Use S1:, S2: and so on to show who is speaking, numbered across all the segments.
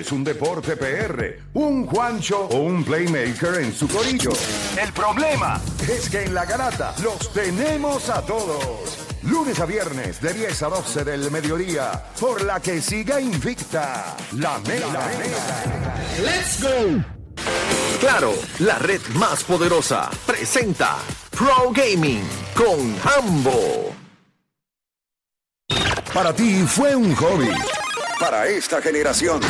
S1: es un deporte PR, un Juancho o un Playmaker en su corillo. El problema es que en la garata los tenemos a todos. Lunes a viernes de 10 a 12 del mediodía, por la que siga invicta la mega.
S2: ¡Let's go! Claro, la red más poderosa presenta Pro Gaming con Hambo.
S1: Para ti fue un hobby. Para esta generación,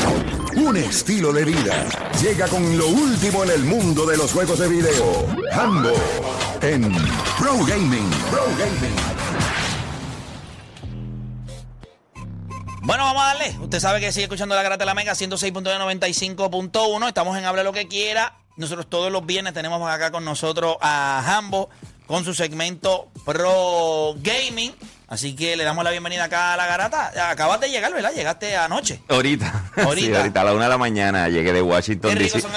S1: un estilo de vida. Llega con lo último en el mundo de los juegos de video. Hambo en Pro Gaming. Pro Gaming.
S3: Bueno, vamos a darle. Usted sabe que sigue escuchando la Grata de la Mega 106.95.1. Estamos en Habla lo que quiera. Nosotros todos los viernes tenemos acá con nosotros a Hambo con su segmento Pro Gaming. Así que le damos la bienvenida acá a la garata. Acabas de llegar, ¿verdad? Llegaste anoche.
S4: Ahorita.
S3: Ahorita.
S4: Sí, ahorita a la una de la mañana llegué de Washington
S3: Qué ricos son.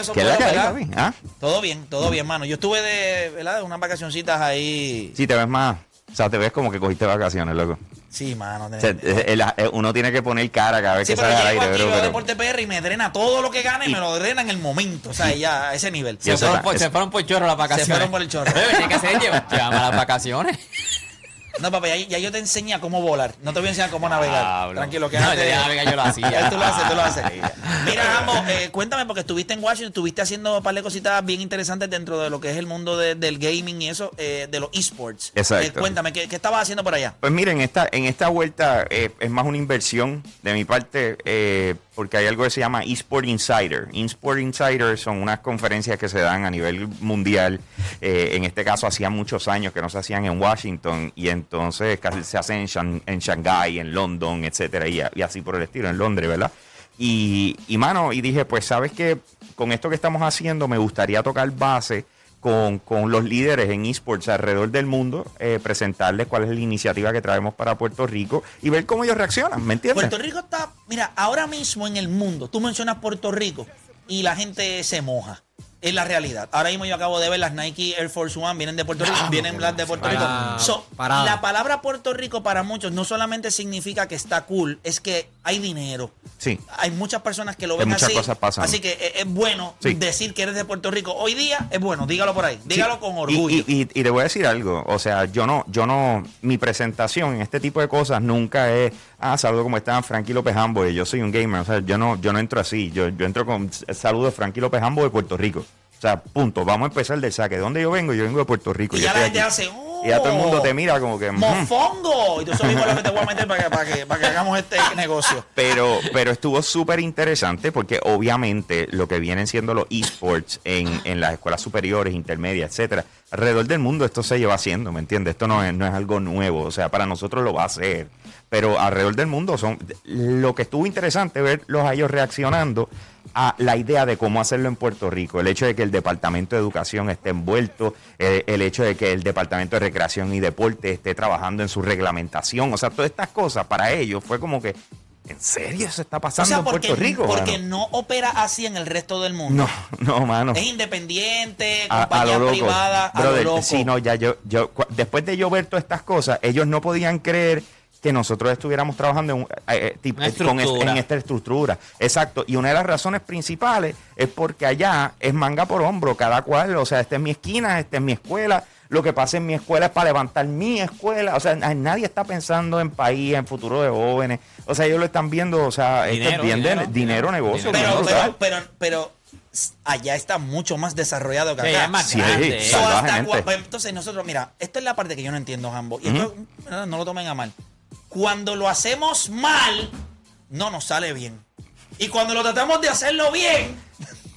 S4: ¿Ah?
S3: Todo bien, todo bien, mano. Yo estuve de, ¿verdad? De unas vacacioncitas ahí.
S4: Sí, te ves más. O sea, te ves como que cogiste vacaciones, loco.
S3: Sí, mano.
S4: O sea, el- el- uno tiene que poner cara cada vez
S3: Sí,
S4: que sale al aire,
S3: aquí,
S4: bro,
S3: veo
S4: pero-
S3: Deporte PR y me drena todo lo que gane y me lo drena en el momento. O sea, ya a ese nivel.
S5: Se fueron, por, se fueron por chorro las vacaciones.
S3: fueron por el chorro.
S5: Tiene que ser llama las vacaciones.
S3: No, papá, ya, ya yo te enseñé cómo volar. No te voy a enseñar cómo navegar. Tranquilo, que
S5: No, ya navegar yo lo hacía.
S3: tú lo haces, tú lo haces. Mira, Rambo, eh, cuéntame, porque estuviste en Washington, estuviste haciendo un par de cositas bien interesantes dentro de lo que es el mundo de- del gaming y eso, eh, de los esports.
S4: Exacto.
S3: Eh, cuéntame, ¿qué, qué estabas haciendo por allá?
S4: Pues miren, esta, en esta vuelta eh, es más una inversión de mi parte, eh, porque hay algo que se llama eSport Insider. eSport Insider son unas conferencias que se dan a nivel mundial. En este caso, hacía muchos años que no se hacían en Washington, y entonces casi se hacen en, Shan- en Shanghái, en London, etcétera, y, así por el estilo, en Londres, ¿verdad? Y, mano, y dije, pues, ¿sabes qué? Con esto que estamos haciendo, me gustaría tocar base con, con los líderes en esports alrededor del mundo, eh, presentarles cuál es la iniciativa que traemos para Puerto Rico y ver cómo ellos reaccionan, ¿me entiendes?
S3: Puerto Rico está, mira, ahora mismo en el mundo, tú mencionas Puerto Rico y la gente se moja. Es la realidad. Ahora mismo yo acabo de ver las Nike Air Force One, vienen de Puerto Rico, vienen las de Puerto Rico. So, la palabra Puerto Rico para muchos no solamente significa que está cool, es que hay dinero.
S4: Sí.
S3: Hay muchas personas que lo ven
S4: muchas
S3: así.
S4: cosas pasan.
S3: Así que es, es bueno
S4: Sí.
S3: decir que eres de Puerto Rico. Hoy día es bueno, dígalo por ahí. Dígalo
S4: Sí,
S3: con orgullo.
S4: Y, y- y te voy a decir algo, o sea, yo no, yo no, mi presentación en este tipo de cosas nunca es, ah, saludo como están Frankie López Hambo, y yo soy un gamer, o sea, yo no, yo no entro así, yo, yo entro con saludos Frankie López de Puerto Rico. O sea, punto, vamos a empezar del saque. ¿De dónde yo vengo? Yo vengo de Puerto Rico.
S3: y ya la gente hace. "Oh,
S4: Y ya todo el mundo te mira como que... "Mm".
S3: ¡Mofongo! Y tú eso mismo lo que te voy a meter para que, para que, para que hagamos este negocio.
S4: Pero, pero estuvo súper interesante porque obviamente lo que vienen siendo los esports en, en las escuelas superiores, intermedias, etcétera, alrededor del mundo esto se lleva haciendo, ¿me entiendes? Esto no es, no es algo nuevo, o sea, para nosotros lo va a hacer. Pero alrededor del mundo son lo que estuvo interesante verlos a ellos reaccionando a la idea de cómo hacerlo en Puerto Rico, el hecho de que el Departamento de Educación esté envuelto, eh, el hecho de que el Departamento de Recreación y Deporte esté trabajando en su reglamentación, o sea, todas estas cosas para ellos fue como que, ¿en serio se está
S3: O
S4: pasando
S3: sea,
S4: en
S3: porque,
S4: Puerto Rico?
S3: porque
S4: mano?
S3: no opera así en el resto del mundo.
S4: No, no, mano.
S3: Es independiente,
S4: A, a
S3: compañía
S4: lo loco.
S3: privada, a
S4: Brother,
S3: lo loco.
S4: sí, no, ya yo, yo, después de yo ver todas estas cosas, ellos no podían creer que nosotros estuviéramos trabajando en, un- eh, eh, eh, con es- en esta estructura. Exacto. Y una de las razones principales es porque allá es manga por hombro, cada cual, o sea, esta es mi esquina, esta es mi escuela. Lo que pasa en mi escuela es para levantar mi escuela. O sea, na- nadie está pensando en país, en futuro de jóvenes. O sea, ellos lo están viendo, o sea,
S5: Dinero,
S4: es bien
S5: dinero,
S4: dinero,
S5: dinero.
S4: negocio.
S3: pero,
S4: dinero,
S3: pero, pero, pero allá está mucho más desarrollado que
S5: Sí,
S3: acá.
S5: es más
S4: Sí,
S5: grande.
S3: So, hasta
S4: salvajemente.
S3: cua- pues, entonces nosotros, mira, esta es la parte que yo no entiendo, Jambo. Y esto, no, no lo tomen a mal. Cuando lo hacemos mal, no nos sale bien. Y cuando lo tratamos de hacerlo bien,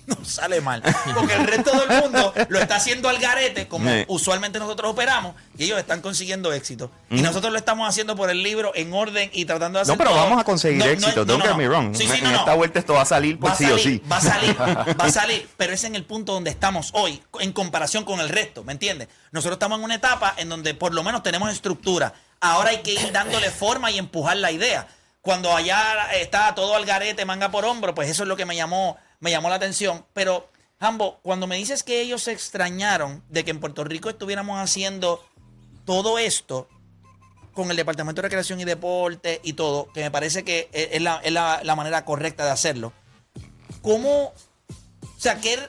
S3: nos sale mal. Porque el resto del mundo lo está haciendo al garete, como
S4: Sí.
S3: usualmente nosotros operamos, y ellos están consiguiendo éxito. Y nosotros lo estamos haciendo por el libro, en orden y tratando de hacer
S4: No, pero
S3: todo.
S4: vamos a conseguir
S3: No, no,
S4: éxito.
S3: no,
S4: don't
S3: no,
S4: get
S3: no.
S4: me wrong.
S3: Sí, sí,
S4: en
S3: no, no.
S4: esta vuelta esto va a salir por
S3: Va
S4: sí
S3: salir,
S4: o sí.
S3: va a salir, va a salir, pero es en el punto donde estamos hoy, en comparación con el resto, ¿me entiendes? Nosotros estamos en una etapa en donde por lo menos tenemos estructura. Ahora hay que ir dándole forma y empujar la idea. Cuando allá está todo al garete, manga por hombro, pues eso es lo que me llamó, me llamó la atención. Pero, Jambo, cuando me dices que ellos se extrañaron de que en Puerto Rico estuviéramos haciendo todo esto, con el Departamento de Recreación y Deporte y todo, que me parece que es es la, es la- la manera correcta de hacerlo. ¿cómo, o sea, que el,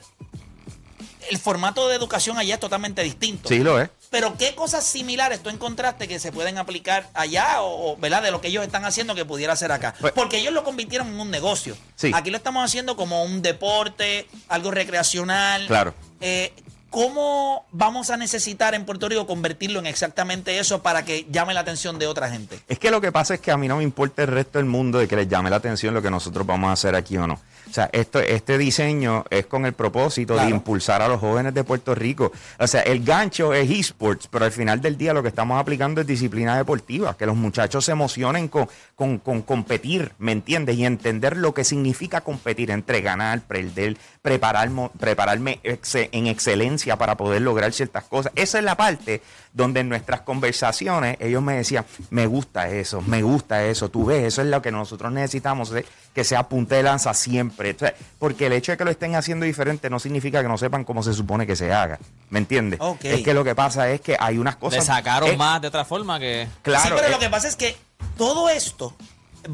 S3: el formato de educación allá es totalmente distinto?
S4: Sí, lo es.
S3: Pero ¿qué cosas similares tú encontraste que se pueden aplicar allá o, o, ¿verdad? De lo que ellos están haciendo que pudiera ser acá.
S4: Pues-
S3: Porque ellos lo convirtieron en un negocio.
S4: Sí.
S3: Aquí lo estamos haciendo como un deporte, algo recreacional.
S4: Claro.
S3: Eh, ¿Cómo vamos a necesitar en Puerto Rico convertirlo en exactamente eso para que llame la atención de otra gente?
S4: Es que lo que pasa es que a mí no me importa el resto del mundo de que les llame la atención lo que nosotros vamos a hacer aquí o no. O sea, esto, este diseño es con el propósito
S3: Claro.
S4: de impulsar a los jóvenes de Puerto Rico. O sea, el gancho es esports, pero al final del día lo que estamos aplicando es disciplina deportiva, que los muchachos se emocionen con, con, con competir, ¿me entiendes? Y entender lo que significa competir entre ganar, perder, prepararme, prepararme en excelencia para poder lograr ciertas cosas. Esa es la parte donde en nuestras conversaciones ellos me decían, me gusta eso, me gusta eso, tú ves, eso es lo que nosotros necesitamos, eh, que sea punta de lanza siempre. O sea, porque el hecho de que lo estén haciendo diferente no significa que no sepan cómo se supone que se haga, ¿me entiendes? Es que lo que pasa es que hay unas
S5: Le
S4: cosas...
S5: sacaron
S4: eh,
S5: más de otra forma que.
S4: Claro,
S3: sí, pero lo que pasa es que todo esto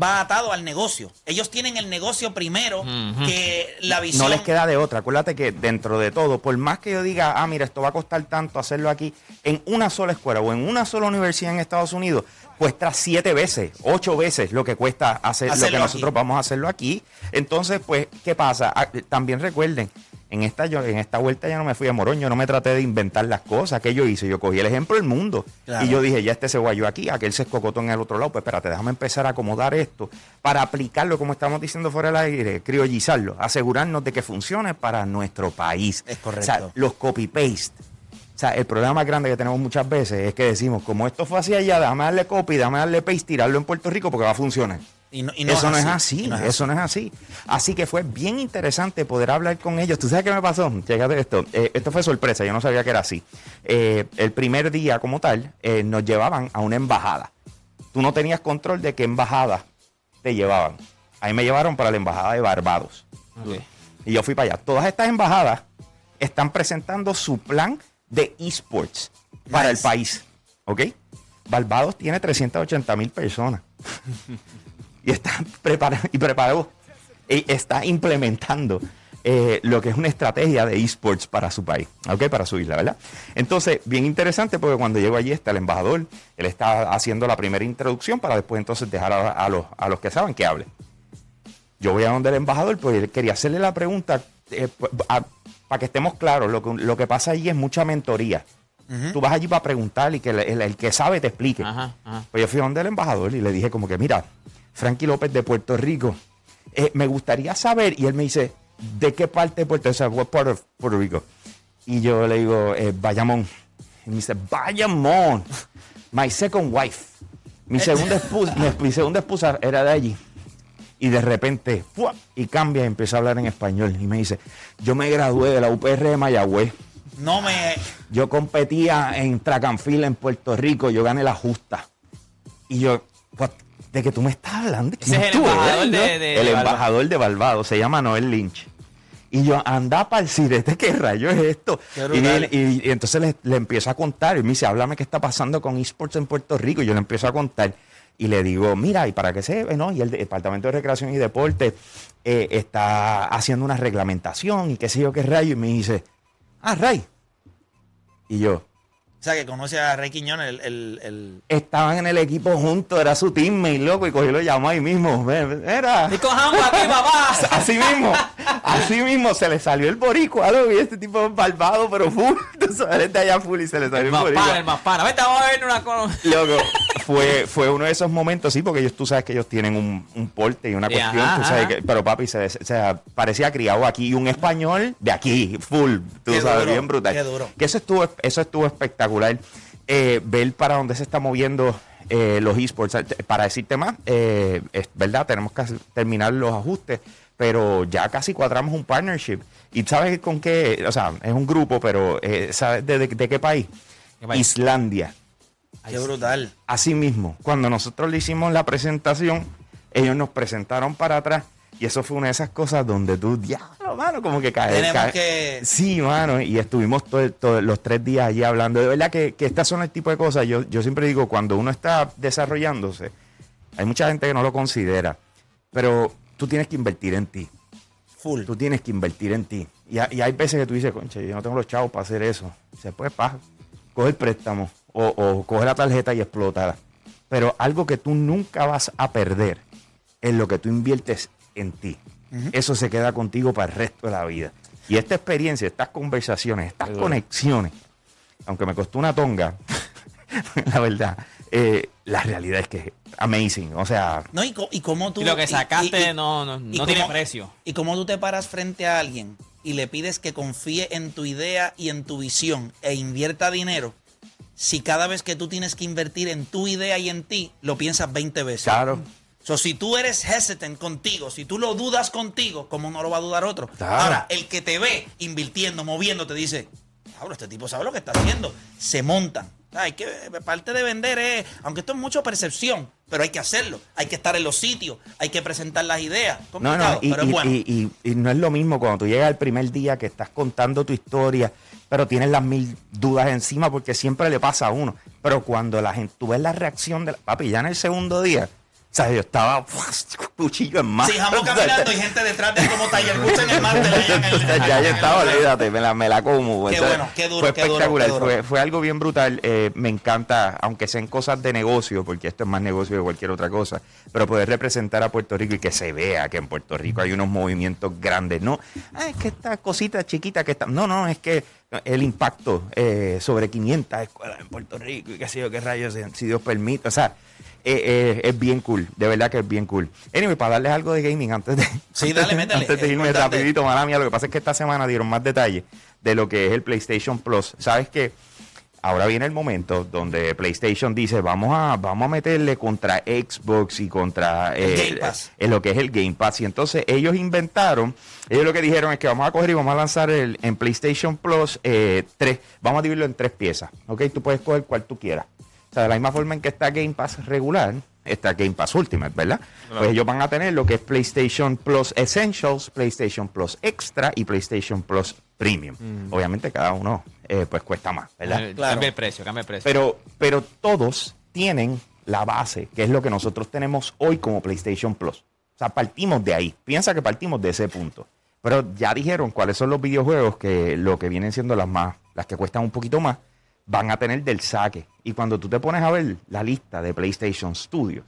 S3: va atado al negocio. Ellos tienen el negocio primero que la visión.
S4: No les queda de otra. Acuérdate que dentro de todo, por más que yo diga, ah, mira, esto va a costar tanto hacerlo aquí, en una sola escuela o en una sola universidad en Estados Unidos, cuesta siete veces, ocho veces lo que cuesta hacer lo que nosotros
S3: aquí.
S4: vamos a hacerlo aquí. Entonces, pues, ¿qué pasa? Ah, También recuerden. En esta, yo, en esta vuelta ya no me fui a Morón, yo no me traté de inventar las cosas que yo hice, yo cogí el ejemplo del mundo
S3: Claro.
S4: y yo dije, ya este se guayó aquí, aquel se escocotó en el otro lado, pues espérate, déjame empezar a acomodar esto para aplicarlo, como estamos diciendo fuera del aire, criollizarlo, asegurarnos de que funcione para nuestro país.
S3: Es correcto.
S4: O sea, los copy-paste. O sea, el problema más grande que tenemos muchas veces es que decimos, como esto fue así allá, déjame darle copy, déjame darle paste, tirarlo en Puerto Rico porque va a funcionar.
S3: Y no, y no
S4: eso no es así,
S3: y no es
S4: eso no es así. Así que fue bien interesante poder hablar con ellos. ¿Tú sabes qué me pasó? Chécate esto. Eh, esto fue sorpresa, yo no sabía que era así. Eh, el primer día como tal, eh, nos llevaban a una embajada. Tú no tenías control de qué embajada te llevaban. Ahí me llevaron para la embajada de Barbados. Y yo fui para allá. Todas estas embajadas están presentando su plan de esports para el país. ¿Ok? Barbados tiene 380 mil personas. y está preparado y preparado y está implementando eh, lo que es una estrategia de esports para su país, ¿ok? Para su isla, ¿verdad? Entonces, bien interesante porque cuando llego allí está el embajador, él está haciendo la primera introducción para después entonces dejar a, a los, a los que saben que hable. Yo voy a donde el embajador, pues él quería hacerle la pregunta, eh, para que estemos claros, lo que, lo que pasa allí es mucha mentoría. Tú vas allí para preguntar y que el, el- el que sabe te explique.
S5: Ajá, ajá.
S4: Pues yo fui a donde el embajador y le dije como que, mira, Frankie López de Puerto Rico, eh, me gustaría saber, y él me dice, ¿de qué parte de Puerto Rico? O sea, Puerto Rico? Y yo le digo, eh, Bayamón. Y me dice, Bayamón, my second wife. Mi segunda esposa, mi, mi segunda esposa era de allí. Y de repente, ¡fua! y cambia y empieza a hablar en español. Y me dice, yo me gradué de la UPR de Mayagüez.
S3: No me.
S4: Yo competía en track and field en Puerto Rico, yo gané la justa. Y yo, "What? ¿de que tú me estás hablando?
S5: Ese es el
S4: ¿Quién tú
S5: embajador de-
S4: no?"
S5: de-
S4: El
S5: de Barbados.
S4: embajador de Barbados, se llama Noel Lynch. Y yo, anda para el sirete, ¿qué rayo es esto? Y entonces le, le empiezo a contar. Y me dice, háblame qué está pasando con esports en Puerto Rico. Y yo le empiezo a contar. Y le digo, mira, y para que se ve, ¿no? Y el Departamento de Recreación y Deporte eh, está haciendo una reglamentación y qué sé yo qué rayo. Y me dice, ah, Ray. Y yo,
S3: O sea, que conoce a Rey Quiñones, el. el, el-
S4: estaban en el equipo juntos, era su teammate, loco, y cogió y lo llamó ahí mismo. Era.
S5: Y cojamos aquí, papá.
S4: Así mismo, así mismo se le salió el boricua, loco, y este tipo es barbado, pero full, tú sabes, de allá full y se le salió
S5: El
S4: el
S5: más pana, el
S4: boricua.
S5: más pana. Vete, vamos a ver una cosa.
S4: Loco, fue, fue uno de esos momentos, sí, porque ellos, tú sabes que ellos tienen un, un porte y una
S5: Sí,
S4: cuestión,
S5: ajá,
S4: tú sabes
S5: ajá.
S4: que, pero papi, se, o sea, parecía criado aquí, y un español de aquí, full, tú
S3: Qué
S4: sabes,
S3: duro,
S4: bien brutal.
S3: qué duro.
S4: Que eso estuvo, eso estuvo espectacular. Eh, ver para dónde se está moviendo eh, los esports. Para decirte más, eh, es verdad, tenemos que terminar los ajustes, pero ya casi cuadramos un partnership. ¿Y sabes con qué? O sea, es un grupo, pero eh, ¿sabes de, de- de qué país?
S5: ¿Qué país?
S4: Islandia.
S3: Qué brutal.
S4: Así mismo, cuando nosotros le hicimos la presentación, ellos nos presentaron para atrás. Y eso fue una de esas cosas donde tú, diablo, mano, como que cae.
S3: Tenemos
S4: cae-
S3: que-
S4: Sí, mano, y estuvimos todo- todo- los tres días allí hablando. De verdad que, que estas son el tipo de cosas. Yo, yo siempre digo, cuando uno está desarrollándose, hay mucha gente que no lo considera, pero tú tienes que invertir en ti.
S3: Full.
S4: Tú tienes que invertir en ti. Y, ha- y hay veces que tú dices, concha, yo no tengo los chavos para hacer eso. Se puede, pa, coge el préstamo o, o coge la tarjeta y explótala. Pero algo que tú nunca vas a perder es lo que tú inviertes en ti. Eso se queda contigo para el resto de la vida. Y esta experiencia, estas conversaciones, estas conexiones, aunque me costó una tonga, la verdad, eh, la realidad es que amazing. O sea,
S3: No, y, y cómo tú.
S5: Y lo que sacaste
S3: y- y-
S5: no, no,
S3: y
S5: no tiene
S3: cómo-
S5: precio.
S3: Y cómo tú te paras frente a alguien y le pides que confíe en tu idea y en tu visión e invierta dinero, si cada vez que tú tienes que invertir en tu idea y en ti, lo piensas 20 veces.
S4: claro.
S3: So, si tú eres hesitant contigo, si tú lo dudas contigo, ¿cómo no lo va a dudar otro?
S4: Claro.
S3: Ahora, el que te ve invirtiendo, moviendo, te dice, Pablo, este tipo sabe lo que está haciendo. Se montan. Hay que, parte de vender es, aunque esto es mucho percepción, pero hay que hacerlo. Hay que estar en los sitios, hay que presentar las ideas.
S4: No, no, y,
S3: pero es
S4: y-
S3: bueno.
S4: y- y- y no es lo mismo cuando tú llegas el primer día que estás contando tu historia, pero tienes las mil dudas encima porque siempre le pasa a uno. Pero cuando la gente, tú ves la reacción de la, papi, ya en el segundo día, o sea, yo estaba cuchillo en mano.
S3: Sí, Jambo caminando y gente detrás de como Woods en el el-
S4: ya yo estaba, olvídate, me la, me la como.
S3: Qué
S4: o sea,
S3: bueno, qué duro,
S4: Fue
S3: qué duro,
S4: espectacular,
S3: qué duro.
S4: Fue, fue algo bien brutal. eh, me encanta, aunque sean cosas de negocio, porque esto es más negocio que cualquier otra cosa, pero poder representar a Puerto Rico y que se vea que en Puerto Rico hay unos movimientos grandes. No, ah, es que esta cosita chiquita que está. No, no, es que el impacto eh, sobre 500 escuelas en Puerto Rico y qué sé yo, qué rayos, si Dios permite. O sea, eh, eh, es bien cool, de verdad que es bien cool. Anyway, para darles algo de gaming antes de,
S3: Sí,
S4: antes
S3: dale,
S4: antes de irme
S3: importante.
S4: rapidito, mala mía, lo que pasa es que esta semana dieron más detalles de lo que es el PlayStation Plus. ¿Sabes qué? Ahora viene el momento donde PlayStation dice, vamos a, vamos a meterle contra Xbox y contra eh,
S3: Game Pass.
S4: en lo que es el Game Pass. Y entonces ellos inventaron, ellos lo que dijeron es que vamos a coger y vamos a lanzar el, en PlayStation Plus eh, tres, vamos a dividirlo en tres piezas. ¿Ok? Tú puedes coger cual tú quieras. O sea, de la misma forma en que está Game Pass regular, está Game Pass Ultimate, ¿verdad? Pues ellos van a tener lo que es PlayStation Plus Essentials, PlayStation Plus Extra y PlayStation Plus Premium. Obviamente cada uno eh, pues cuesta más, ¿verdad?
S3: Claro.
S5: Cambia el precio, cambia el precio.
S4: Pero, pero todos tienen la base, que es lo que nosotros tenemos hoy como PlayStation Plus. O sea, partimos de ahí. Piensa que partimos de ese punto. Pero ya dijeron cuáles son los videojuegos que lo que vienen siendo las más, las que cuestan un poquito más, van a tener del saque. Y cuando tú te pones a ver la lista de PlayStation Studios,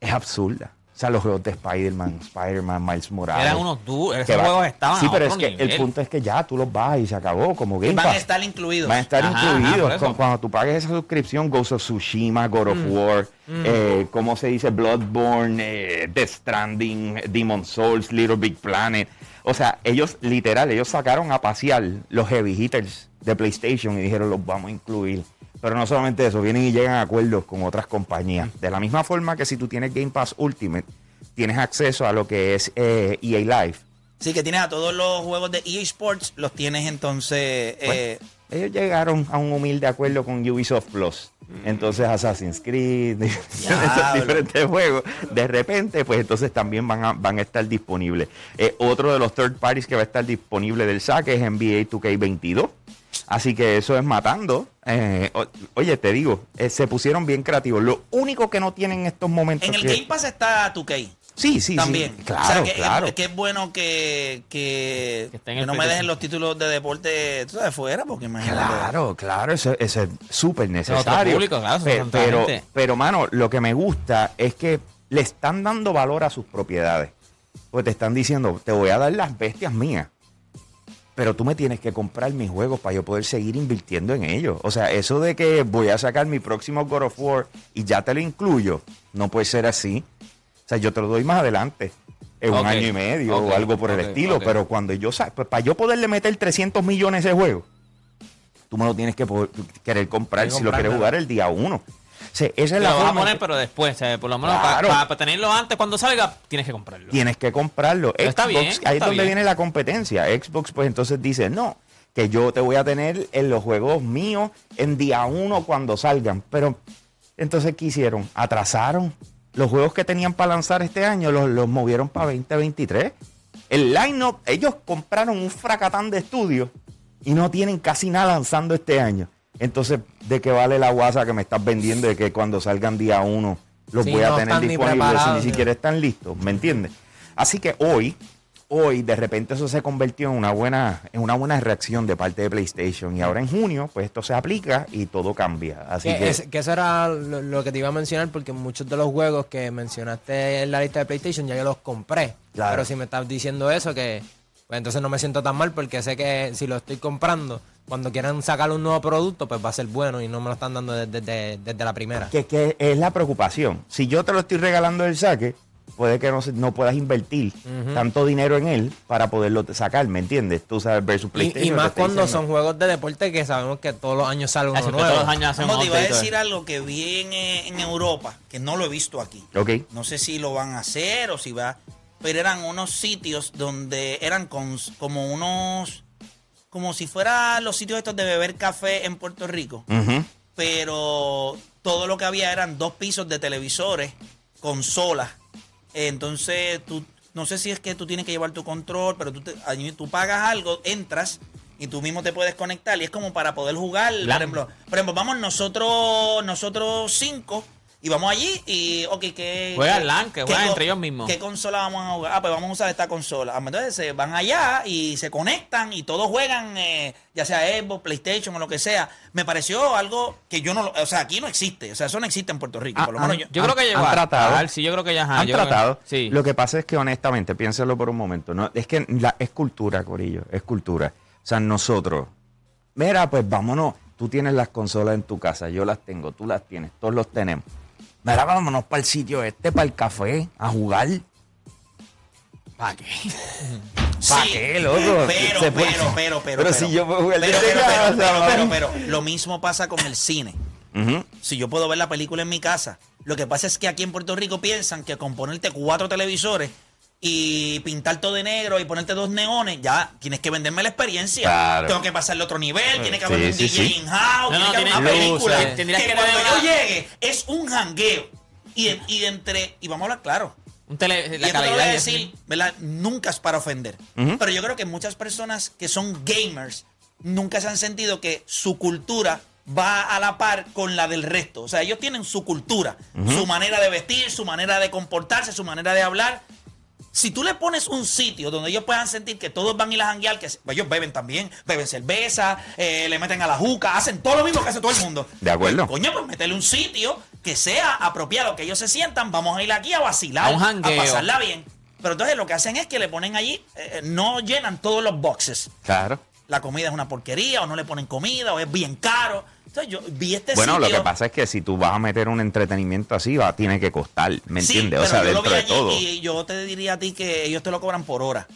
S4: es absurda. O sea, los juegos de Spider-Man, Spider-Man, Miles Morales.
S5: Eran unos duros, esos
S4: va-
S5: juegos estaban
S4: Sí,
S5: a
S4: pero es que el punto es que ya tú los vas y se acabó como Game
S3: Van a
S4: Pass.
S3: estar incluidos.
S4: Van a estar
S5: Ajá,
S4: incluidos. cuando tú pagues esa suscripción, Ghost of Tsushima, God of War, eh, ¿cómo se dice? Bloodborne, eh, Death Stranding, Demon Souls, Little Big Planet. O sea, ellos, literal, ellos sacaron a pasear los heavy hitters de PlayStation y dijeron, los vamos a incluir. Pero no solamente eso, vienen y llegan a acuerdos con otras compañías. De la misma forma que si tú tienes Game Pass Ultimate, tienes acceso a lo que es eh, EA Live.
S3: Sí, que tienes a todos los juegos de EA Sports, los tienes entonces. eh,
S4: Ellos llegaron a un humilde acuerdo con Ubisoft Plus. Entonces Assassin's Creed, esos diferentes juegos, de repente, pues entonces también van a, van a estar disponibles. Eh, otro de los third parties que va a estar disponible del saque es NBA 2K22. Así que eso es matando. Eh, o- oye, te digo, eh, se pusieron bien creativos. Lo único que no tienen en estos momentos...
S3: en el
S4: que-
S3: Game Pass está 2K.
S4: Sí, sí,
S3: También.
S4: sí.
S3: O
S4: Claro,
S3: sea, que,
S4: claro.
S3: Es, que es bueno que, que, no me dejen los títulos de deporte tú sabes, fuera, porque imagínate.
S4: Claro, claro, eso, eso es súper necesario.
S5: público, claro,
S4: pero,
S5: gente.
S4: pero, mano, lo que me gusta es que le están dando valor a sus propiedades. Pues te están diciendo, te voy a dar las bestias mías. Pero tú me tienes que comprar mis juegos para yo poder seguir invirtiendo en ellos. O sea, eso de que voy a sacar mi próximo God of War y ya te lo incluyo, no puede ser así. O sea, yo te lo doy más adelante, en un año y medio o algo por el estilo. Pero cuando yo sa- pues para yo poderle meter 300 millones a ese juego, tú me lo tienes que poder- querer comprar si lo quieres jugar el día uno. Sea, esa es la
S5: lo vas a poner,
S4: que
S5: pero después, o sea, por lo menos
S4: Claro.
S5: para, tenerlo antes, cuando salga, tienes que comprarlo.
S4: tienes que comprarlo.
S5: Está bien,
S4: ahí es donde
S5: bien.
S4: viene la competencia. Xbox, pues entonces dice, no, que yo te voy a tener en los juegos míos en día uno cuando salgan. Pero entonces, ¿qué hicieron? Atrasaron. Los juegos que tenían para lanzar este año los, los movieron para 2023. El line-up, ellos compraron un fracatán de estudios y no tienen casi nada lanzando este año. Entonces, ¿de qué vale la guasa que me estás vendiendo de que cuando salgan día uno los
S6: Sí,
S4: voy a
S6: no
S4: tener
S6: están ni
S4: disponibles si ni siquiera están listos? ¿Me entiendes? Así que hoy, hoy de repente eso se convirtió en una buena, en una buena reacción de parte de PlayStation. Y ahora en junio, pues esto se aplica y todo cambia. Así
S6: Que,
S4: que,
S6: es- que eso era lo, lo que te iba a mencionar porque muchos de los juegos que mencionaste en la lista de PlayStation ya yo los compré.
S4: Claro.
S6: Pero si me estás diciendo eso, que pues entonces no me siento tan mal porque sé que si lo estoy comprando, cuando quieran sacar un nuevo producto, pues va a ser bueno y no me lo están dando desde, desde- desde la primera.
S4: que, que es la preocupación. Si yo te lo estoy regalando el saque, puede que no, puedas invertir tanto dinero en él para poderlo sacar, ¿me entiendes? Tú sabes, versus
S6: Y,
S4: PlayStation.
S6: y
S4: te
S6: más cuando son juegos de deporte que sabemos que todos los años sale uno nuevo.
S5: todos los años hacen
S3: te iba a decir algo que vi en, eh, en Europa, que no lo he visto aquí.
S4: Ok.
S3: No sé si lo van a hacer o si va. Pero eran unos sitios donde eran con, como unos. Como si fueran los sitios estos de beber café en Puerto Rico. Pero todo lo que había eran dos pisos de televisores, consolas. Entonces, tú. No sé si es que tú tienes que llevar tu control, pero tú, te- tú pagas algo, entras y tú mismo te puedes conectar. Y es como para poder jugar. Por ejemplo, por ejemplo, vamos nosotros, nosotros cinco y vamos allí y, ok, ¿qué.
S5: Juegan LAN, que juegan entre ellos mismos.
S3: ¿Qué consola vamos a jugar? Ah, pues vamos a usar esta consola. Ah, pues Entonces se van allá y se conectan y todos juegan, eh, ya sea Xbox, PlayStation o lo que sea. Me pareció algo que yo no lo. O sea, aquí no existe. O sea, eso no existe en Puerto Rico.
S4: Ah,
S3: por lo menos
S4: ah,
S3: yo.
S5: Yo creo que llegó
S4: han
S5: a
S4: tratado.
S5: Sí, yo creo que ya. ajá,
S4: Han
S5: que-
S4: tratado.
S5: sí.
S4: Lo que pasa es que honestamente, piénsalo por un momento. No, es que la, es cultura, Corillo, es cultura. O sea, nosotros, mira, pues vámonos. Tú tienes las consolas en tu casa, yo las tengo, tú las tienes, todos los tenemos. Mira, vámonos para el sitio este, para el café, a jugar. ¿Para qué? ¿Para
S3: Sí,
S4: qué, loco?
S3: Pero,
S4: puede-
S3: pero, pero, pero.
S4: Pero si yo puedo jugar
S3: pero, pero,
S4: casa,
S3: pero, pero, pero, pero, lo mismo pasa con el cine. Si yo puedo ver la película en mi casa, lo que pasa es que aquí en Puerto Rico piensan que con ponerte cuatro televisores y pintar todo de negro y ponerte dos neones, ya tienes que venderme la experiencia.
S4: Claro.
S3: Tengo que pasarle a otro nivel, tiene que
S4: Sí,
S3: haber un
S4: sí,
S3: DJ
S4: sí.
S3: in-house,
S5: No,
S3: tiene
S5: no,
S3: que haber una
S5: tiene
S3: película. que
S5: que
S3: cuando yo llegue es un jangueo. Y, de- y de entre, y vamos a hablar claro,
S5: Un tele,
S3: y
S5: la
S3: esto te lo voy
S5: calidad.
S3: a decir, ¿verdad? Nunca es para ofender. Pero yo creo que muchas personas que son gamers nunca se han sentido que su cultura va a la par con la del resto. O sea, ellos tienen su cultura, su manera de vestir, su manera de comportarse, su manera de hablar. Si tú le pones un sitio donde ellos puedan sentir que todos van a ir a janguear, que ellos beben también, beben cerveza, eh, le meten a la juca, hacen todo lo mismo que hace todo el mundo.
S4: De acuerdo.
S3: Pues, coño, pues métele un sitio que sea apropiado, que ellos se sientan, vamos a ir aquí a vacilar,
S5: A un jangueo.
S3: pasarla bien. Pero entonces lo que hacen es que le ponen allí, eh, no llenan todos los boxes.
S4: Claro.
S3: La comida es una porquería, o no le ponen comida, o es bien caro. Entonces yo vi este
S4: Bueno, lo que pasa es que si tú vas a meter un entretenimiento así, va, tiene que costar, ¿me
S3: Sí,
S4: entiendes? o sea,
S3: yo lo
S4: dentro de todo.
S3: Y yo te diría a ti que ellos te lo cobran por hora.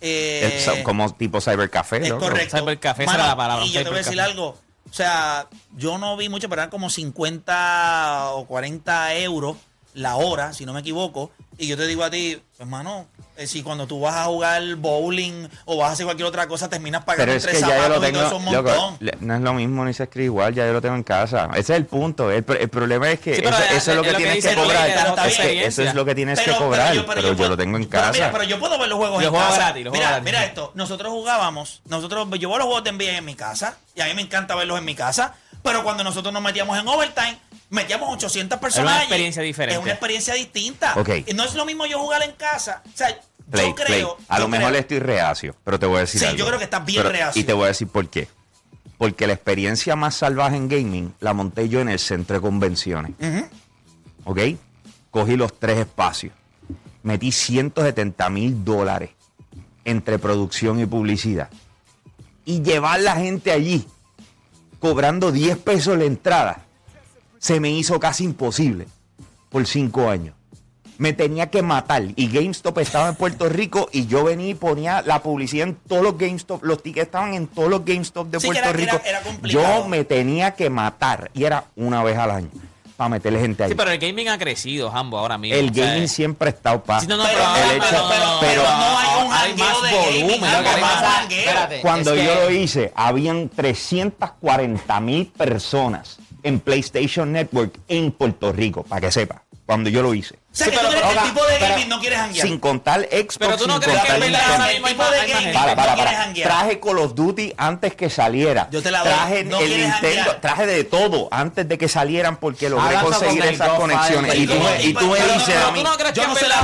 S3: Eh,
S4: Es so- como tipo cybercafé, loco.
S3: correcto.
S5: Cybercafé, esa era la palabra,
S3: Y yo te voy a decir algo. O sea, yo no vi mucho, pero eran como 50 o 40 euros la hora, si no me equivoco. Y yo te digo a ti, hermano, eh, si cuando tú vas a jugar bowling o vas a hacer cualquier otra cosa, terminas pagando
S4: Pero es
S3: entre
S4: que ya yo
S3: zapatos
S4: lo
S3: y todo
S4: tengo.
S3: eso un montón.
S4: no es lo mismo ni se escribe igual, ya yo lo tengo en casa. Ese es el punto. El, pro- el problema es que
S5: Sí,
S4: eso,
S5: es-
S4: eso es lo
S5: es
S4: que
S5: lo que
S4: tienes que cobrar. Es que eso es lo que tienes que cobrar, pero, yo, lo tengo en
S3: pero
S4: casa.
S3: mira, pero yo puedo ver los juegos en casa.
S5: gratis, los
S3: mira,
S5: gratis.
S3: mira esto. Nosotros jugábamos, nosotros, yo veo los juegos de NBA en mi casa y a mí me encanta verlos en mi casa. Pero cuando nosotros nos metíamos en overtime, metíamos 800 personas. allí.
S5: experiencia diferente.
S3: Es una experiencia distinta.
S4: Ok.
S3: Y no es lo mismo yo jugar en casa. O sea,
S4: Play,
S3: yo
S4: play.
S3: creo.
S4: A
S3: yo
S4: lo mejor
S3: creo-
S4: estoy reacio, pero te voy a decir
S3: Sí,
S4: algo.
S3: yo creo que estás bien
S4: Pero-
S3: reacio.
S4: Y te voy a decir por qué. Porque la experiencia más salvaje en gaming la monté yo en el centro de convenciones. ¿Ok? Cogí los tres espacios. Metí 170 mil dólares entre producción y publicidad. Y llevar la gente allí cobrando 10 pesos la entrada se me hizo casi imposible por cinco años. Me tenía que matar. Y GameStop estaba en Puerto Rico y yo venía y ponía la publicidad en todos los GameStop. Los tickets estaban en todos los GameStop de
S3: Sí,
S4: Puerto
S3: era-
S4: Rico.
S3: era
S4: yo me tenía que matar. Y era una vez al año. Para meterle gente ahí.
S5: Sí, pero el gaming ha crecido, Hambo, ahora mismo.
S4: el
S5: o sea,
S4: gaming siempre ha estado pa.
S5: Sí, no, no,
S3: Pero,
S4: el hecho-
S3: pero-
S4: pero-
S3: pero no hay un
S5: hay más
S3: de
S5: volumen,
S3: algo
S5: lo que
S3: más
S5: pasa-
S3: jangueo.
S5: espérate.
S4: Cuando yo
S5: que-
S4: lo hice, habían 340 mil personas en PlayStation Network en Puerto Rico, para que sepa. Cuando yo lo hice.
S3: sea,
S5: Sí,
S3: que tú
S5: pero-
S3: eres el tipo de
S6: pero-
S3: gaming no quieres.
S4: Sin contar Xbox,
S5: Pero tú no
S4: sin
S5: crees que
S4: contar Nintendo.
S3: El tipo de gaming
S4: Para, para, para. Traje Call of Duty antes que saliera.
S3: Yo te la doy.
S4: Traje
S3: No
S4: el
S3: quieres
S4: Nintendo, traje de todo antes de que salieran porque logré conseguir
S6: con
S4: esas conexiones. Y tú, y tú me dices a mí,
S3: Yo no se la.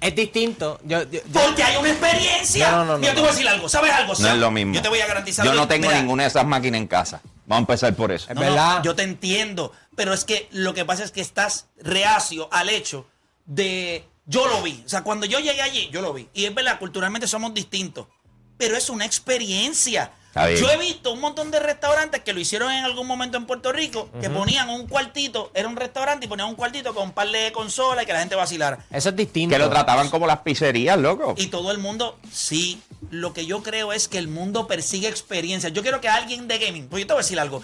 S6: Es distinto. Yo, yo- yo-
S3: Porque hay una experiencia.
S6: No, no, no, no,
S3: te voy a decir algo. ¿Sabes algo?
S4: No
S3: Sam?
S4: es lo mismo.
S3: Yo te voy a garantizar
S4: Yo no tengo
S3: Mira,
S4: ninguna de esas máquinas en casa. Vamos a empezar por eso.
S6: Es
S3: no, no,
S6: verdad.
S3: yo te entiendo, pero es que lo que pasa es que estás reacio al hecho de yo lo vi. O sea, cuando yo llegué allí, yo lo vi. Y es verdad, culturalmente somos distintos. Pero es una experiencia. Yo he visto un montón de restaurantes que lo hicieron en algún momento en Puerto Rico, que ponían un cuartito, era un restaurante y ponían un cuartito con un par de consolas y que la gente vacilara.
S6: Eso es distinto.
S4: Que lo trataban como las pizzerías, loco.
S3: Y todo el mundo, sí. Lo que yo creo es que el mundo persigue experiencias. Yo quiero que alguien de gaming, pues yo te voy a decir algo.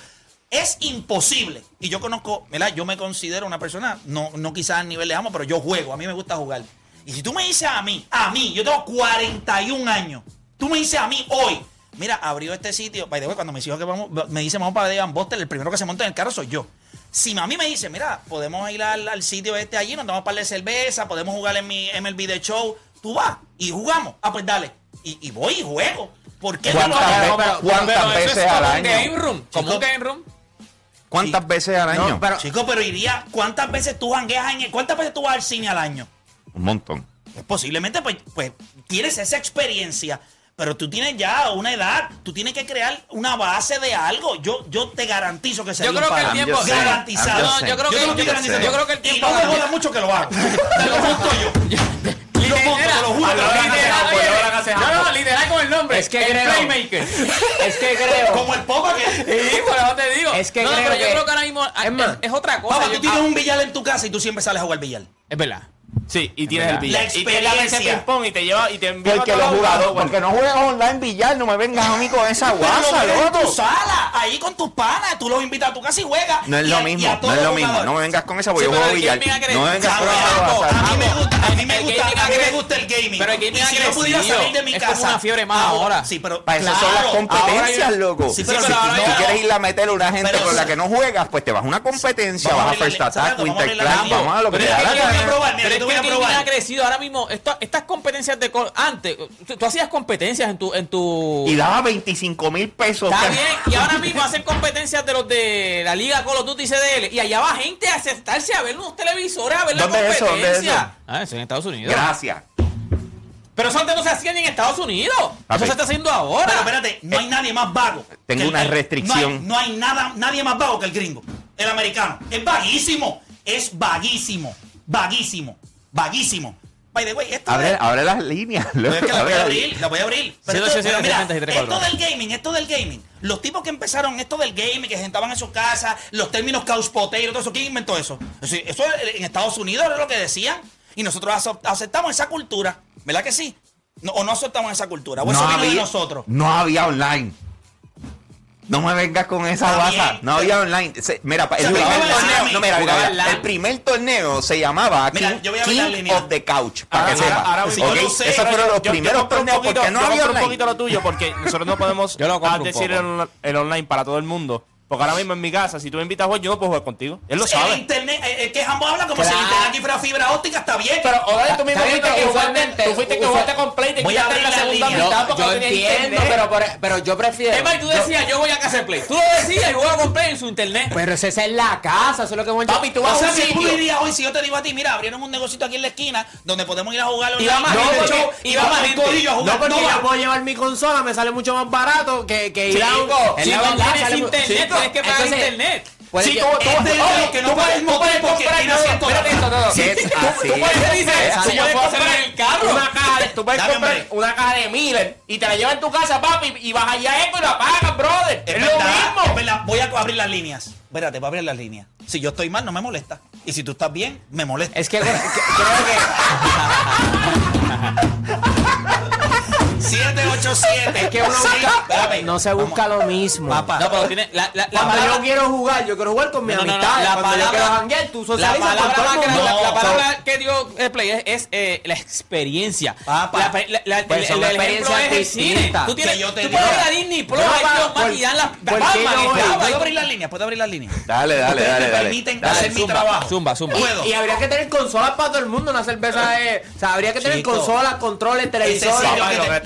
S3: Es imposible. Y yo conozco, ¿verdad? Yo me considero una persona, no, no quizás a nivel de amo, pero yo juego. A mí me gusta jugar. Y si tú me dices a mí, a mí, yo tengo 41 años. Tú me dices a mí hoy, mira, abrió este sitio. By the way, cuando me dijo que vamos, me dice vamos para Devan Buster, el primero que se monta en el carro soy yo. Si a mí me dice, mira, podemos ir al, al sitio este allí, nos damos un par de cerveza, podemos jugar en mi MLB de show, tú vas y jugamos. Ah, pues dale. Y, y voy y juego. ¿Por qué no lo
S4: ¿Cuántas
S3: hago?
S4: veces- cuántas
S5: Pero eso
S4: veces
S5: es
S4: al
S5: como
S4: año?
S5: game room. Como un game room.
S4: ¿Cuántas veces al año?
S6: No, pero-
S3: Chico, pero iría, ¿cuántas veces tú jangueas en el, cuántas veces tú vas al cine al año?
S4: Un montón.
S3: Pues posiblemente, pues, pues, tienes esa experiencia, pero tú tienes ya una edad, tú tienes que crear una base de algo. Yo, yo te garantizo que sería
S5: Yo creo
S3: un
S5: que el tiempo.
S3: Garantizado.
S5: No, yo creo que yo-
S3: garantizando.
S5: yo creo que el
S3: Y
S5: tiempo.
S3: no me jodas mucho que lo hago. Te lo monto yo. Lo monto, te lo juro.
S5: No, no, literal con el nombre.
S6: Es que
S5: el
S6: creo-
S5: Playmaker.
S6: Es que creo.
S3: Como el popa que...
S5: Sí, por eso te digo.
S6: Es que
S5: no, no,
S6: creo
S5: pero yo
S6: que-
S5: creo que ahora mismo
S6: Es más,
S5: es, es otra cosa.
S3: Papá, tú tienes un billar en tu casa y tú siempre sales a jugar billar.
S5: Es verdad.
S7: Sí, y tienes el billar.
S3: La
S7: Y tienes la mesa de ping-pong y te lleva y te envía a
S4: Porque
S7: todos
S4: los jugadores, porque no juegas online billar, no me vengas a mí con esa guasa,
S3: ves en tu
S4: loco.
S3: sala, ahí con tus panas, tú los invitas a tu casa y juegas.
S4: No es lo
S3: a- y
S4: mismo,
S3: a
S4: no es lo mismo. No me vengas con esa porque
S5: Sí,
S4: yo juego billar. No me vengas con esa
S3: a
S4: guasa.
S3: mí me gusta, a mí me gusta, a mí me gusta el gaming.
S5: Pero el gaming
S3: si yo pudiera salir de mi
S5: es
S3: casa.
S5: como una fiebre más ahora.
S3: Sí, pero
S4: Para eso son las competencias, loco. Si tú quieres ir a meterle a una gente con la que no juegas, pues te vas a una competencia,
S3: a
S4: vas a First
S3: ¿sabes
S4: Attack,
S3: a
S4: Winter vamos a lo que te
S3: es
S4: da la
S3: te voy
S5: que
S3: a probar.
S5: ha crecido ahora mismo. esto- estas competencias de antes, tú, tú hacías competencias en tu en tu
S4: Y daba 25 mil pesos.
S5: Está bien, y ahora mismo hacen competencias de los de la Liga Call of Duty y CDL. Y allá va gente a sentarse a ver unos televisores, a ver la
S4: ¿Dónde es eso?
S5: competencia.
S4: ¿Dónde es eso?
S5: Ah, eso en Estados Unidos.
S4: Gracias.
S5: Pero eso antes no se hacía ni en Estados Unidos. Eso se está haciendo ahora.
S3: Pero espérate, no hay nadie más vago.
S4: Tengo
S3: que el-
S4: una
S3: el-
S4: restricción.
S3: No hay, no hay nada, nadie más vago que el gringo, el americano. Es vaguísimo, es vaguísimo, vaguísimo, vaguísimo. By the way, esto
S4: Abre,
S3: de-
S4: abre las líneas.
S3: Es que la voy a abrir, la voy a abrir. Pero
S5: Sí,
S3: esto,
S5: sí, sí,
S3: pero
S5: sí,
S3: mira,
S5: 74.
S3: esto del gaming, esto del gaming. Los tipos que empezaron esto del gaming, que se sentaban en sus casas, los términos couch potato, todo eso, ¿quién inventó eso? Eso, eso en Estados Unidos era lo que decían. Y nosotros ace- aceptamos esa cultura. ¿Verdad que sí? No, o no aceptamos esa cultura. O eso
S4: No
S3: vino de nosotros.
S4: no había online. No me vengas con esa
S3: bien,
S4: No había online. Se- mira, el
S3: sea,
S4: primer torneo. No, mira, mira, el primer torneo se llamaba
S3: Mira,
S4: King,
S3: yo voy a la
S4: of the Couch. Para
S7: Ahora-
S4: que sepa.
S7: ahora- ahora-
S3: si yo
S4: ¿ok?
S3: lo sé,
S4: Esos fueron los
S7: Yo- yo
S4: primeros
S7: un
S4: torneos
S7: poquito-
S4: porque no
S7: yo
S4: había
S7: un
S4: online.
S7: poquito lo tuyo porque nosotros no podemos
S5: Yo lo un
S7: decir el online para todo el mundo. Porque ahora mismo en mi casa, si tú me invitas a jugar, yo no puedo jugar contigo. Él lo
S3: El
S7: sabe.
S3: internet, eh, eh, que Jambo habla como si el
S6: Claro.
S3: internet aquí fuera fibra óptica, está bien.
S7: Pero, Odal, tú mismo fuiste que jugaste, tú fuiste que jugaste con Play, te
S3: Voy a abrir la
S7: segunda
S3: línea.
S7: mitad
S6: Yo,
S7: porque
S6: yo entiendo,
S7: internet.
S6: pero, por- pero yo prefiero.
S5: Es más, y tú
S6: yo-
S5: decías, yo voy a casa de Play. Tú lo decías y juego con Play en su internet.
S6: pero esa es la casa, eso es lo que hemos.
S7: Papi, tú vas
S3: o sea
S7: a un
S3: que tú
S7: sitio.
S3: dirías hoy, si yo te digo a ti, mira, abrieron un negocito aquí en la esquina donde podemos ir a jugar
S5: Y va más
S3: online,
S5: gente, y va
S3: vamos
S5: más gente.
S3: a jugar.
S6: No, porque yo puedo llevar mi consola, me sale mucho más barato que, que ir a un. Es
S5: si
S6: la verdad,
S5: internet, tienes que pagar
S6: entonces,
S5: internet.
S7: Sí, tú- tú-
S3: Este es los que no
S7: puedes- puedes
S3: porque
S7: comprar- no, no.
S4: Sí, es así.
S5: Tú puedes decir,
S6: Esa
S5: tú
S6: yo
S5: puedes
S6: puedo
S5: comprar
S6: hacer
S5: el carro.
S7: Una caja, de- tú puedes
S3: Dame,
S7: comprar
S3: hombre.
S7: una caja de Miller y te la llevas en tu casa, papi, y vas allá a esto y la pagas, brother.
S3: Es
S7: Es, lo
S3: verdad, es
S7: mismo.
S3: verdad. Voy a abrir las líneas. Espérate, voy a abrir las líneas. Si yo estoy mal, no me molesta. Y si tú estás bien, me molesta.
S6: Es que- creo que.
S3: 787-622-9470. 787.
S6: Es que uno no se
S3: vamos.
S6: busca lo mismo.
S3: Papá.
S5: No, pero tiene. La, la, la
S6: Cuando
S5: palabra-
S6: yo quiero jugar, yo quiero jugar con mi
S5: No, no, no,
S6: amistad.
S5: la
S6: Cuando yo
S5: palabra-
S6: quiero janguear, tú
S5: La
S6: con
S5: palabra,
S6: todo el
S5: más
S6: mundo.
S5: grande- la palabra que dio el play es, es, eh, la experiencia.
S3: Papá.
S5: La, la- la-
S6: Pues
S5: el, ejemplo es el cine. Tú, tienes,
S3: Que yo te
S5: tú puedes ir a Disney Plus,
S6: Yo
S5: hay
S6: pa-
S5: los más
S6: por-
S5: y dan las
S6: ¿por qué
S5: Batman,
S6: yo
S3: abrir las líneas? ¿Puedo abrir las líneas?
S4: Dale, dale, dale,
S3: me
S4: dale.
S3: permiten
S5: Dale,
S3: hacer mi
S5: zumba,
S3: trabajo.
S5: zumba, zumba.
S3: Puedo.
S6: Y habría que tener consolas para todo el mundo, una cerveza. O sea, habría que tener consolas, controles, televisores.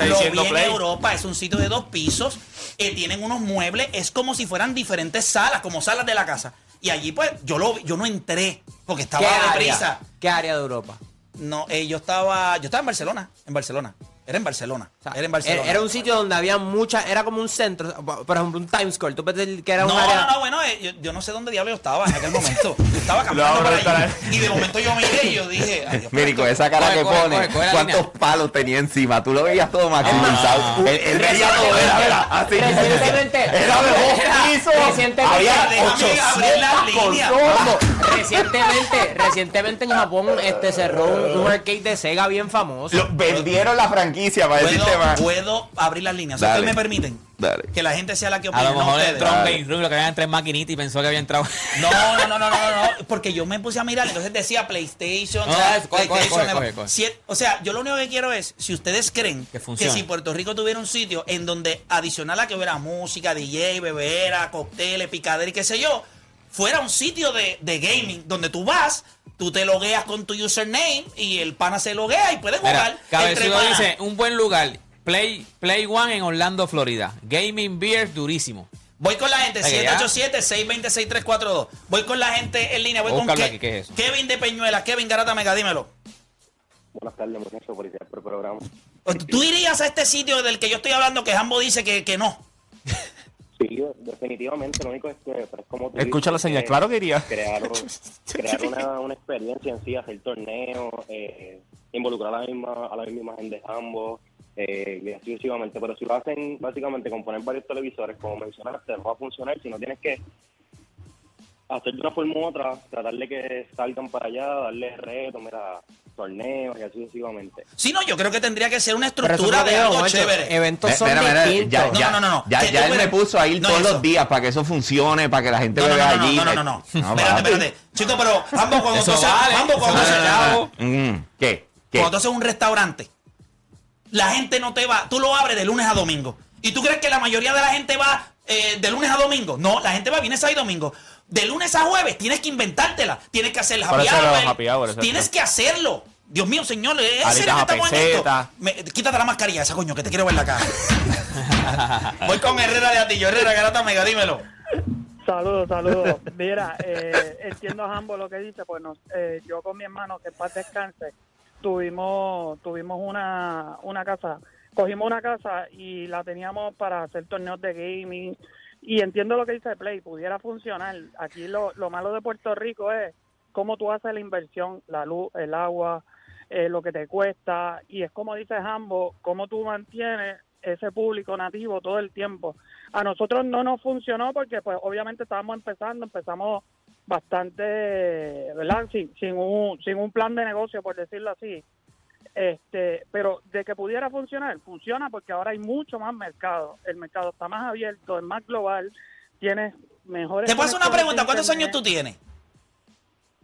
S7: Lo
S3: te-
S7: que está
S3: lo
S7: diciendo
S3: vi en
S7: Play.
S3: Europa es un sitio de dos pisos, eh, tienen unos muebles, es como si fueran diferentes salas, como salas de la casa. Y allí pues yo lo vi- yo no entré porque estaba
S6: ¿Qué
S3: deprisa.
S6: área? ¿Qué área de Europa?
S3: No, eh, yo estaba yo estaba en Barcelona, en Barcelona. Era en Barcelona.
S6: O sea,
S3: era en Barcelona.
S6: Era, un sitio donde había muchas, era como un centro, por ejemplo, un Times Square. Tú que era
S3: no,
S6: un área.
S3: no, no, bueno, eh, yo, yo no sé dónde diablo yo estaba en aquel momento. Yo estaba caminando
S7: No,
S3: ahí. Y de momento yo miré y yo dije, ay, Dios,
S4: Miri, con esa cara
S5: Coge,
S4: que
S5: coge,
S4: pone,
S5: coge,
S4: ¿cuántos
S5: línea.
S4: palos tenía encima? Tú lo veías todo maximizado. Él, él veía todo, era, era, así.
S6: Recientemente,
S4: Era de dos pisos.
S6: Recientemente,
S4: Había
S3: déjame
S4: 800
S3: abrir la línea.
S4: consolas.
S6: Recientemente, recientemente en Japón este cerró un, un arcade de Sega bien famoso.
S4: Lo- vendieron la franquicia para decirte más.
S3: puedo abrir las líneas.
S4: Dale.
S3: ¿Ustedes me permiten?
S4: Dale.
S3: Que la gente sea la que
S5: A
S3: opine,
S5: lo
S3: no
S5: mejor
S3: ustedes.
S5: entró a game room, lo que había entre maquinita y pensó que había entrado.
S3: No, no, no, no, no, no, no, porque yo me puse a mirar, entonces decía PlayStation,
S5: No,
S3: o sea,
S5: es- coge, coge,
S3: PlayStation,
S5: coge, coge, coge.
S3: si- o sea, yo lo único que quiero es, si ustedes creen
S5: Que
S3: si Puerto Rico tuviera un sitio en donde adicional a que hubiera música, DJ, bebera, cócteles, picadera y qué sé yo, fuera un sitio de, de gaming donde tú vas, tú te logueas con tu username y el pana se loguea y puedes jugar. panas.
S5: dice, un buen lugar, Play, Play One en Orlando, Florida. Gaming Beer durísimo.
S3: Voy con la gente,
S5: Oye, ya.
S3: 787-620-6342. Voy con la gente en línea. Voy con Ke-
S5: aquí, ¿qué es eso?
S3: Kevin de Peñuela. Kevin Garata Mega, dímelo.
S8: Buenas tardes, muchachos, policía por el programa.
S3: ¿Tú irías a este sitio del que yo estoy hablando que Jambo dice que, que no?
S8: Sí, definitivamente, lo único es que, pero es como tú
S7: Escucha la señal,
S8: que
S7: claro que iría.
S8: Crear, crear una, una experiencia en sí, hacer torneos, eh, involucrar a la misma, a la misma imagen de ambos, eh, y así sucesivamente. Pero si lo hacen básicamente con poner varios televisores, como mencionaste, no va a funcionar si no tienes que hacer de una forma u otra, tratar de que salgan para allá, darle retos, mira, torneos y así sucesivamente.
S3: Sí, no, yo creo que tendría que ser una estructura de algo chévere.
S6: Eventos son
S4: mira, mira,
S6: distintos.
S4: ya,
S3: No,
S4: ya,
S3: no, no, no.
S4: Ya, ya él me puso ahí
S3: no
S4: todos
S3: eso.
S4: los días para que eso funcione, para que la gente
S3: No, no,
S4: vea
S3: no, no,
S4: allí.
S3: no, no, no, no. espérate, espérate. Chito, pero Jambo, cuando
S5: Eso
S3: tú. Jambo, cuando.
S4: Mm, ¿Qué? ¿Qué?
S3: cuando tú haces un restaurante, la gente no te va, tú lo abres de lunes a domingo. ¿Y tú crees que la mayoría de la gente va eh, de lunes a domingo? No, la gente va viernes, sábado y domingo. De lunes a jueves tienes que inventártela. Tienes que hacer el happy hour.
S7: hour.
S3: Tienes que hacerlo. Dios mío, señor, ¿es serio que estamos en esto?
S7: peseta.
S3: Me- quítate la mascarilla esa, coño, que te quiero ver la cara. Voy con Herrera de Atillo. Herrera, Garata Mega, dímelo.
S9: Saludos, saludos. Mira, eh, entiendo a ambos lo que dice, pues nos, eh, yo con mi hermano, que en paz descanse, tuvimos, tuvimos una, una casa, cogimos una casa y la teníamos para hacer torneos de gaming y entiendo lo que dice Play, pudiera funcionar. Aquí lo, lo malo de Puerto Rico es cómo tú haces la inversión, la luz, el agua, eh, lo que te cuesta y es como dice Jambo, cómo tú mantienes ese público nativo todo el tiempo. A nosotros no nos funcionó porque pues obviamente estábamos empezando, empezamos bastante, ¿verdad? Sin, sin, un, sin un plan de negocio, por decirlo así. Este, pero de que pudiera funcionar, funciona porque ahora hay mucho más mercado. El mercado está más abierto, es más global, tienes mejores.
S3: Te paso una pregunta. ¿Cuántos años tú tienes?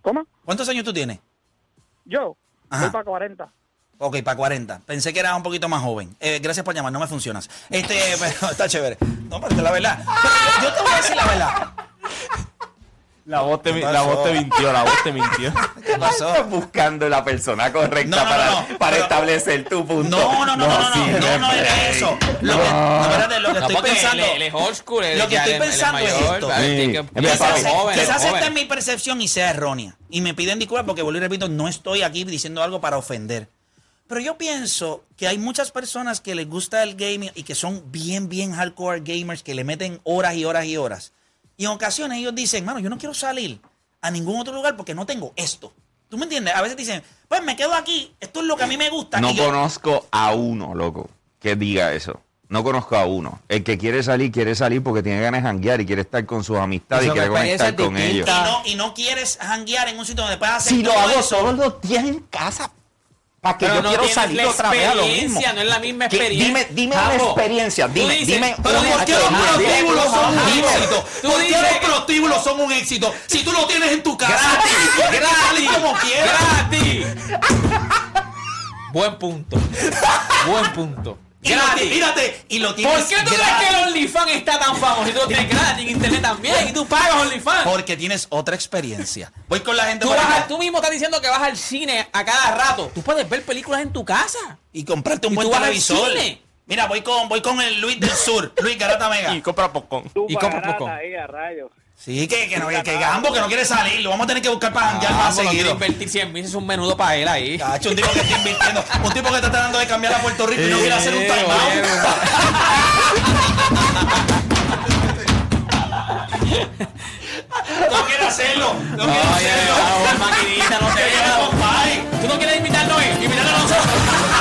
S9: ¿Cómo?
S3: ¿Cuántos años tú tienes?
S9: Yo, voy para 40.
S3: Ok, para 40. Pensé que eras un poquito más joven. Eh, gracias por llamar, no me funcionas. Este, pero está chévere. No, pero la verdad. Pero yo te voy a decir la verdad.
S7: La voz te,
S3: ¿Qué
S7: la voz te mintió, la voz te mintió.
S3: ¿Qué pasó?
S4: Estás buscando la persona correcta
S3: No, no, no,
S4: para,
S3: no,
S4: para
S3: pero-
S4: establecer tu punto.
S3: No, no, no, no, no,
S4: sí,
S3: no, no, no es
S4: Play.
S3: eso. Lo que, no, espérate, lo que
S5: No,
S3: estoy pensando.
S5: Él es old school. él
S3: Lo que estoy pensando es
S5: mayor,
S3: esto.
S5: ¿vale?
S4: Sí. Quizás
S3: Quizás,
S5: joven,
S3: quizás
S5: joven.
S3: esta es mi percepción y sea errónea. Y me piden disculpas porque, vuelvo y repito, no estoy aquí diciendo algo para ofender. Pero yo pienso que hay muchas personas que les gusta el gaming y que son bien, bien hardcore gamers, que le meten horas y horas y horas. Y en ocasiones ellos dicen, mano, yo no quiero salir a ningún otro lugar porque no tengo esto. ¿Tú me entiendes? A veces dicen, pues me quedo aquí, esto es lo que a mí me gusta.
S4: No
S3: y yo-
S4: conozco a uno, loco, que diga eso. No conozco a uno. El que quiere salir, quiere salir porque tiene ganas de janguear y quiere estar con sus amistades y quiere conectar con ellos.
S3: y, no, y no quieres janguear en un sitio donde puedas hacer
S4: Si lo hago
S3: eso.
S4: todos los días en casa, para que
S5: Pero
S4: yo
S5: no
S4: quiero salir
S5: la
S4: otra vez a lo mismo.
S5: no es la misma experiencia.
S4: Dime, dime una experiencia, dime,
S5: dices-
S4: dime
S3: Pero ¿por qué los prostíbulos son un éxito? ¿Por qué los prostíbulos son un éxito? Si tú lo tienes en tu casa,
S5: Gratis,
S3: gratis, como quieras.
S5: gratis. Buen punto. Buen punto.
S3: Y lo-
S5: Gratis.
S3: Mírate, y lo tienes
S5: ¿Por qué tú crees que el OnlyFans está tan famoso? Y tú lo tienes gratis en internet también. Y tú pagas OnlyFans.
S3: Porque tienes otra experiencia. Voy con la gente
S5: Tú, vas tú mismo estás diciendo que vas al cine a cada rato. Tú puedes ver películas en tu casa.
S3: y comprarte un
S5: ¿Y
S3: buen
S5: tú vas al
S3: televisor.
S5: cine?
S3: Mira, voy con, voy con el Luis del Sur, Luis Garata Mega.
S7: Y compra popcorn.
S5: Y compra poco.
S9: ahí a rayos.
S3: Sí, que, que, no, que, Gambo que no quiere salir, lo vamos a tener que buscar para janguear más seguido.
S5: Invertir 100 mil, es un menudo para él ahí.
S3: Cacho, un tipo que está invirtiendo, un tipo que está tratando de cambiar a Puerto Rico y no quiere hacer un timeout. no quiere hacerlo, no, quiere hacerlo.
S5: maquinita, no te
S3: Tú
S5: no
S3: quieres invitarnos, invitarnos a nosotros.